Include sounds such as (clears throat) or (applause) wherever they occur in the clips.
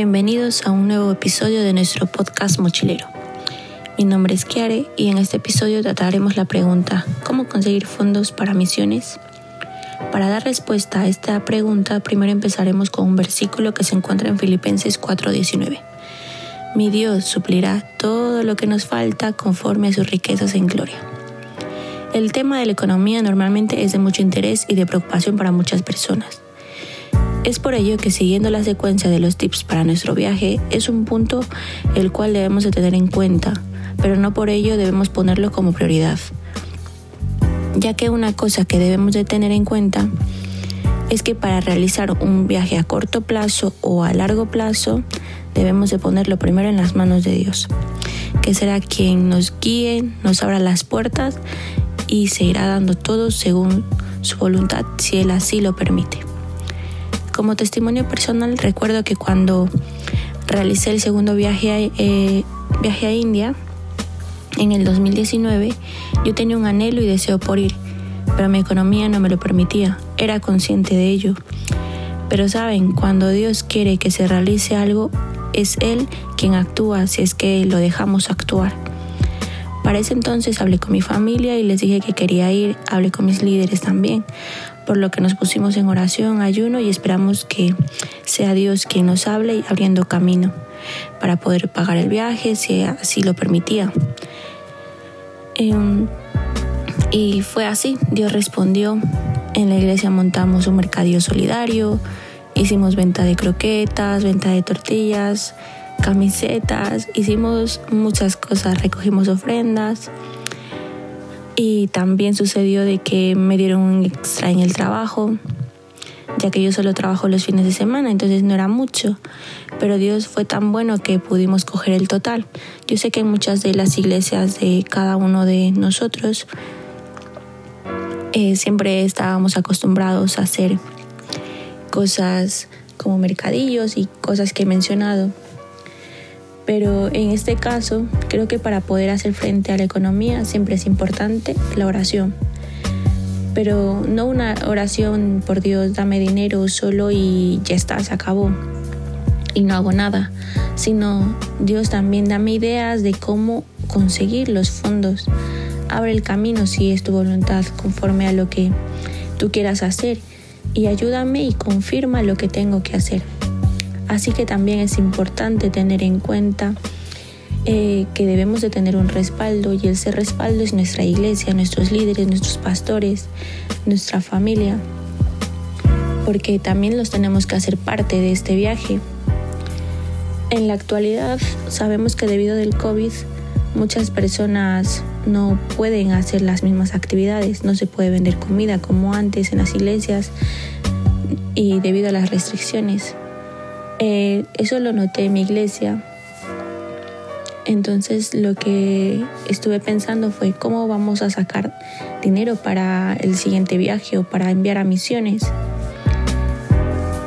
bienvenidos a un nuevo episodio de nuestro podcast mochilero. Mi nombre es Kiare y en este episodio trataremos la pregunta ¿Cómo conseguir fondos para misiones? Para dar respuesta a esta pregunta, primero empezaremos con un versículo que se encuentra en Filipenses 4:19. Mi Dios suplirá todo lo que nos falta conforme a sus riquezas en gloria. El tema de la economía normalmente es de mucho interés y de preocupación para muchas personas. Es por ello que siguiendo la secuencia de los tips para nuestro viaje es un punto el cual debemos de tener en cuenta, pero no por ello debemos ponerlo como prioridad. Ya que una cosa que debemos de tener en cuenta es que para realizar un viaje a corto plazo o a largo plazo debemos de ponerlo primero en las manos de Dios, que será quien nos guíe, nos abra las puertas y se irá dando todo según su voluntad si Él así lo permite. Como testimonio personal, recuerdo que cuando realicé el segundo viaje eh, viaje a India, en el 2019, yo tenía un anhelo y deseo por ir, pero mi economía no me lo permitía, era consciente de ello. Pero saben, cuando Dios quiere que se realice algo, es Él quien actúa si es que lo dejamos actuar. Para ese entonces hablé con mi familia y les dije que quería ir, hablé con mis líderes también, por lo que nos pusimos en oración, ayuno y esperamos que sea Dios quien nos hable y abriendo camino para poder pagar el viaje si así lo permitía. Em, y fue así, Dios respondió. En la iglesia montamos un mercadillo solidario, hicimos venta de croquetas, venta de tortillas, camisetas, hicimos muchas cosas, recogimos ofrendas y también sucedió de que me dieron un extra en el trabajo, ya que yo solo trabajo los fines de semana, entonces no era mucho. Pero Dios fue tan bueno que pudimos coger el total. Yo sé que en muchas de las iglesias de cada uno de nosotros eh, siempre estábamos acostumbrados a hacer cosas como mercadillos y cosas que he mencionado pero en este caso creo que para poder hacer frente a la economía siempre es importante la oración. Pero no una oración por Dios, dame dinero solo y ya está, se acabó y no hago nada, sino Dios también dame ideas de cómo conseguir los fondos. Abre el camino si es tu voluntad conforme a lo que tú quieras hacer y ayúdame y confirma lo que tengo que hacer. Así que también es importante tener en cuenta eh, que debemos de tener un respaldo y ese respaldo es nuestra iglesia, nuestros líderes, nuestros pastores, nuestra familia, porque también los tenemos que hacer parte de este viaje. En la actualidad sabemos que debido al COVID muchas personas no pueden hacer las mismas actividades, no se puede vender comida como antes en las iglesias y debido a las restricciones. Eh, eso lo noté en mi iglesia. Entonces lo que estuve pensando fue cómo vamos a sacar dinero para el siguiente viaje o para enviar a misiones.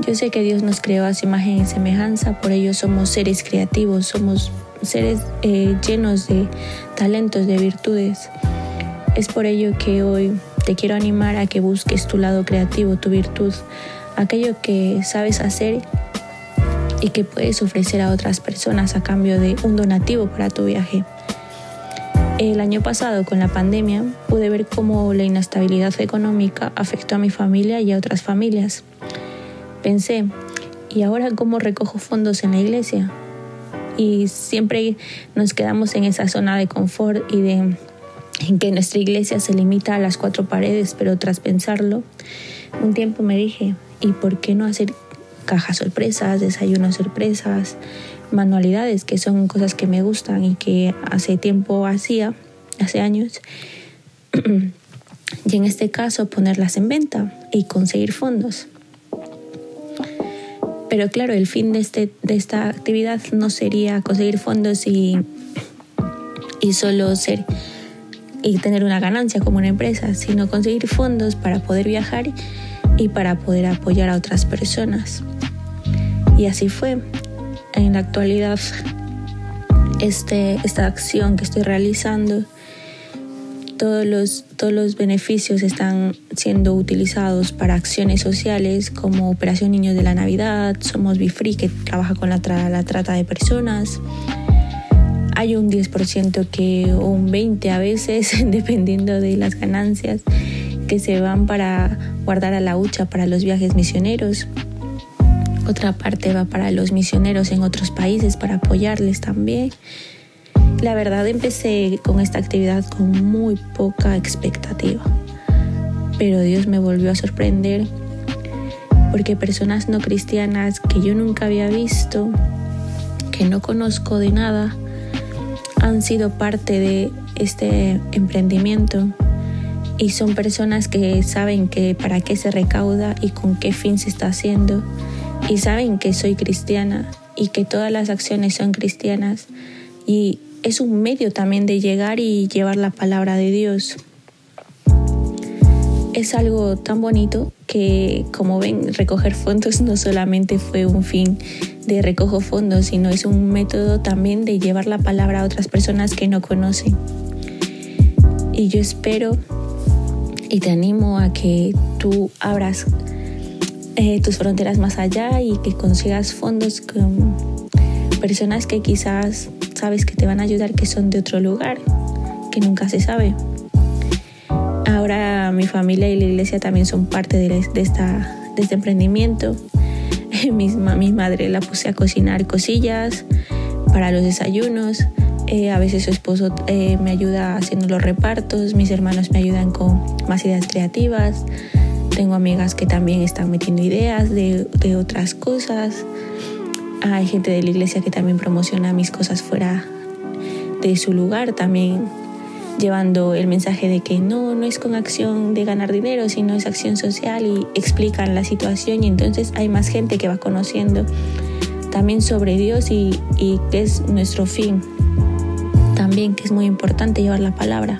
Yo sé que Dios nos creó a su imagen y semejanza, por ello somos seres creativos, somos seres eh, llenos de talentos, de virtudes. Es por ello que hoy te quiero animar a que busques tu lado creativo, tu virtud, aquello que sabes hacer y que puedes ofrecer a otras personas a cambio de un donativo para tu viaje. El año pasado, con la pandemia, pude ver cómo la inestabilidad económica afectó a mi familia y a otras familias. Pensé, ¿y ahora cómo recojo fondos en la iglesia? Y siempre nos quedamos en esa zona de confort y de en que nuestra iglesia se limita a las cuatro paredes, pero tras pensarlo, un tiempo me dije, ¿y por qué no hacer cajas sorpresas, desayunos sorpresas, manualidades, que son cosas que me gustan y que hace tiempo hacía, hace años. (clears throat) y en este caso ponerlas en venta y conseguir fondos. Pero claro, el fin de, este, de esta actividad no sería conseguir fondos y, y solo ser y tener una ganancia como una empresa, sino conseguir fondos para poder viajar y para poder apoyar a otras personas. Y así fue. En la actualidad, este, esta acción que estoy realizando todos los, todos los beneficios están siendo utilizados para acciones sociales como Operación Niños de la Navidad, Somos Bifree que trabaja con la, trata de personas. Hay un 10% que, o un 20% a veces, (laughs) dependiendo de las ganancias, que se van para guardar a la hucha para los viajes misioneros. Otra parte va para los misioneros en otros países para apoyarles también. La verdad empecé con esta actividad con muy poca expectativa, pero Dios me volvió a sorprender porque personas no cristianas que yo nunca había visto, que no conozco de nada, han sido parte de este emprendimiento y son personas que saben que para qué se recauda y con qué fin se está haciendo y saben que soy cristiana y que todas las acciones son cristianas y es un medio también de llegar y llevar la palabra de Dios. Es algo tan bonito que, como ven, recoger fondos no solamente fue un fin de recojo fondos, sino es un método también de llevar la palabra a otras personas que no conocen. Y yo espero y te animo a que tú abras eh, tus fronteras más allá y que consigas fondos con personas que quizás sabes que te van a ayudar, que son de otro lugar, que nunca se sabe. Ahora mi familia y la iglesia también son parte de, esta, de este emprendimiento. (laughs) Mi, mi madre la puse a cocinar cosillas para los desayunos. Eh, a veces su esposo eh, me ayuda haciendo los repartos, mis hermanos me ayudan con más ideas creativas. Tengo amigas que también están metiendo ideas de, de otras cosas. Hay gente de la iglesia que también promociona mis cosas fuera de su lugar, también llevando el mensaje de que no, no es con acción de ganar dinero, sino es acción social y explican la situación y entonces hay más gente que va conociendo también sobre Dios y, y que es nuestro fin. También que es muy importante llevar la palabra.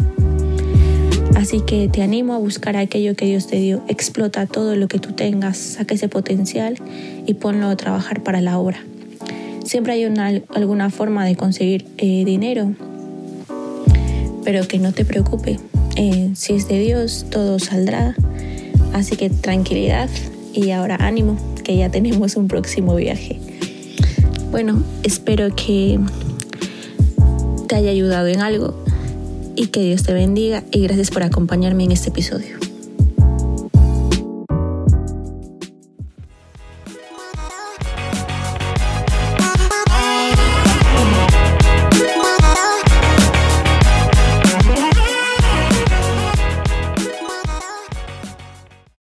Así que te animo a buscar aquello que Dios te dio. Explota todo lo que tú tengas, saca ese potencial y ponlo a trabajar para la obra. Siempre hay una, alguna forma de conseguir eh, dinero, pero que no te preocupe. Eh, si es de Dios, todo saldrá. Así que tranquilidad y ahora ánimo, que ya tenemos un próximo viaje. Bueno, espero que te haya ayudado en algo y que Dios te bendiga y gracias por acompañarme en este episodio.